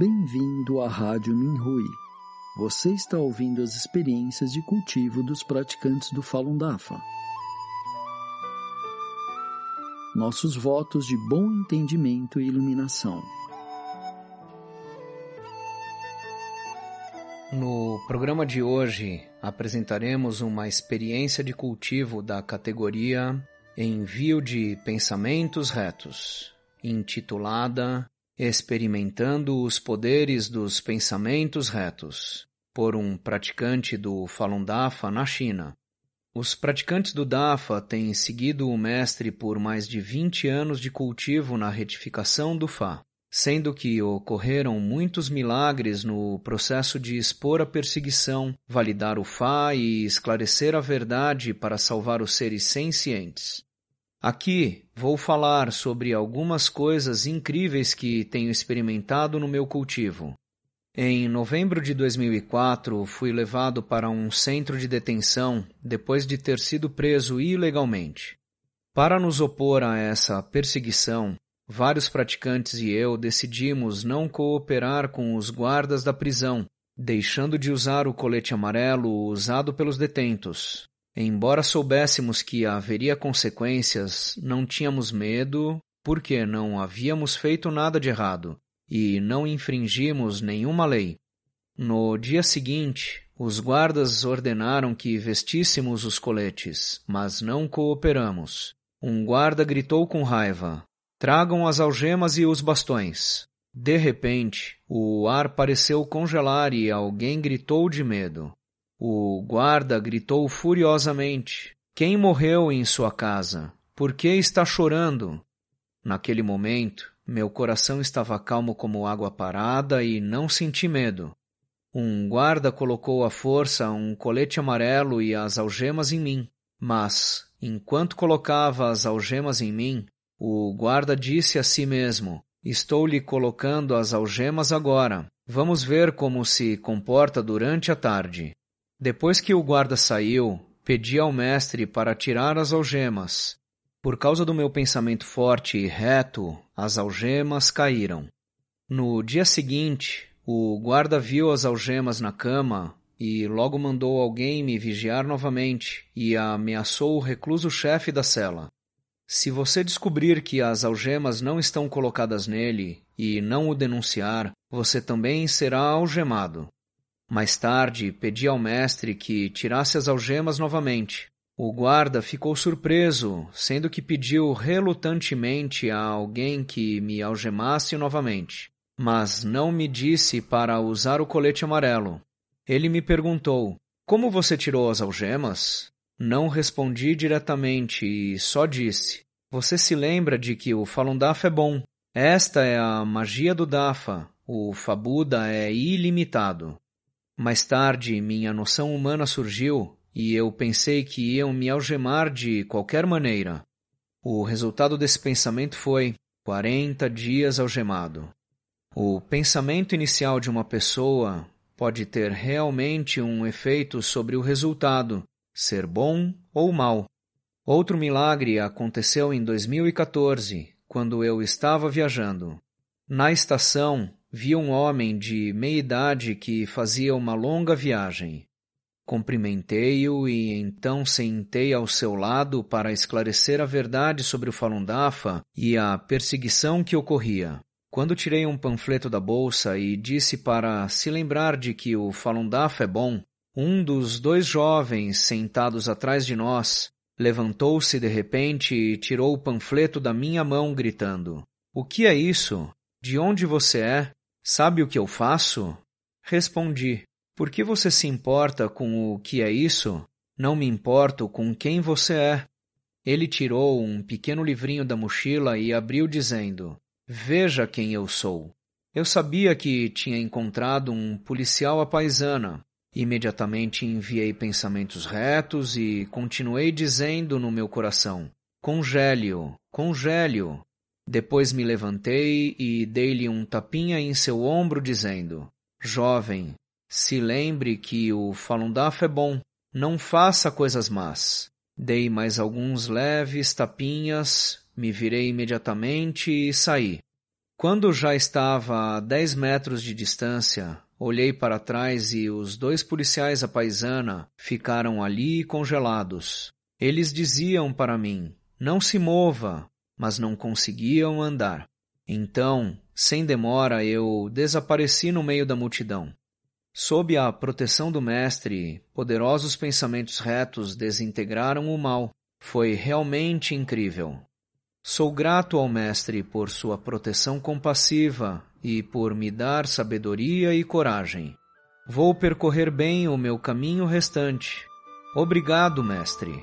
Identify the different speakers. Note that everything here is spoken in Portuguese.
Speaker 1: Bem-vindo à Rádio Minhui. Você está ouvindo as experiências de cultivo dos praticantes do Falun Dafa. Nossos votos de bom entendimento e iluminação.
Speaker 2: No programa de hoje, apresentaremos uma experiência de cultivo da categoria Envio de Pensamentos Retos, intitulada Experimentando os Poderes dos Pensamentos Retos, por um praticante do Falun Dafa na China. Os praticantes do Dafa têm seguido o mestre por mais de 20 anos de cultivo na retificação do Fá, sendo que ocorreram muitos milagres no processo de expor a perseguição, validar o Fá e esclarecer a verdade para salvar os seres sencientes. Aqui vou falar sobre algumas coisas incríveis que tenho experimentado no meu cultivo. Em novembro de 2004, fui levado para um centro de detenção depois de ter sido preso ilegalmente. Para nos opor a essa perseguição, vários praticantes e eu decidimos não cooperar com os guardas da prisão, deixando de usar o colete amarelo usado pelos detentos, Embora soubéssemos que haveria consequências, não tínhamos medo, porque não havíamos feito nada de errado e não infringimos nenhuma lei. No dia seguinte, os guardas ordenaram que vestíssemos os coletes, mas não cooperamos. Um guarda gritou com raiva: Tragam as algemas e os bastões. De repente, o ar pareceu congelar e alguém gritou de medo. O guarda gritou furiosamente: Quem morreu em sua casa? Por que está chorando? Naquele momento, meu coração estava calmo como água parada e não senti medo. Um guarda colocou à força um colete amarelo e as algemas em mim. Mas, enquanto colocava as algemas em mim, o guarda disse a si mesmo: Estou lhe colocando as algemas agora. Vamos ver como se comporta durante a tarde. Depois que o guarda saiu, pedi ao mestre para tirar as algemas. Por causa do meu pensamento forte e reto, as algemas caíram. No dia seguinte, o guarda viu as algemas na cama e logo mandou alguém me vigiar novamente e ameaçou o recluso-chefe da cela. Se você descobrir que as algemas não estão colocadas nele e não o denunciar, você também será algemado. Mais tarde, pedi ao mestre que tirasse as algemas novamente. O guarda ficou surpreso, sendo que pediu relutantemente a alguém que me algemasse novamente, mas não me disse para usar o colete amarelo. Ele me perguntou: Como você tirou as algemas? Não respondi diretamente e só disse: Você se lembra de que o Falun Dafa é bom. Esta é a magia do Dafa. O Fabuda é ilimitado. Mais tarde, minha noção humana surgiu e eu pensei que iam me algemar de qualquer maneira. O resultado desse pensamento foi 40 dias algemado. O pensamento inicial de uma pessoa pode ter realmente um efeito sobre o resultado, ser bom ou mal. Outro milagre aconteceu em 2014, quando eu estava viajando. Na estação, vi um homem de meia idade que fazia uma longa viagem. Cumprimentei-o e então sentei ao seu lado para esclarecer a verdade sobre o Falun Dafa e a perseguição que ocorria. Quando tirei um panfleto da bolsa e disse para se lembrar de que o Falun Dafa é bom, um dos dois jovens sentados atrás de nós levantou-se de repente e tirou o panfleto da minha mão, gritando: O que é isso? De onde você é? Sabe o que eu faço? Respondi: Por que você se importa com o que é isso? Não me importo com quem você é. Ele tirou um pequeno livrinho da mochila e abriu, dizendo: Veja quem eu sou. Eu sabia que tinha encontrado um policial à paisana. Imediatamente enviei pensamentos retos e continuei dizendo no meu coração: Congélio, congélio, depois me levantei e dei-lhe um tapinha em seu ombro, dizendo: Jovem, se lembre que o Falun Dafa é bom, não faça coisas más. Dei mais alguns leves tapinhas, me virei imediatamente e saí. Quando já estava a dez metros de distância, olhei para trás e os dois policiais à paisana ficaram ali congelados. Eles diziam para mim, não se mova, mas não conseguiam andar. Então, sem demora, eu desapareci no meio da multidão. Sob a proteção do Mestre, poderosos pensamentos retos desintegraram o mal. Foi realmente incrível. Sou grato ao Mestre por sua proteção compassiva e por me dar sabedoria e coragem. Vou percorrer bem o meu caminho restante. Obrigado, Mestre.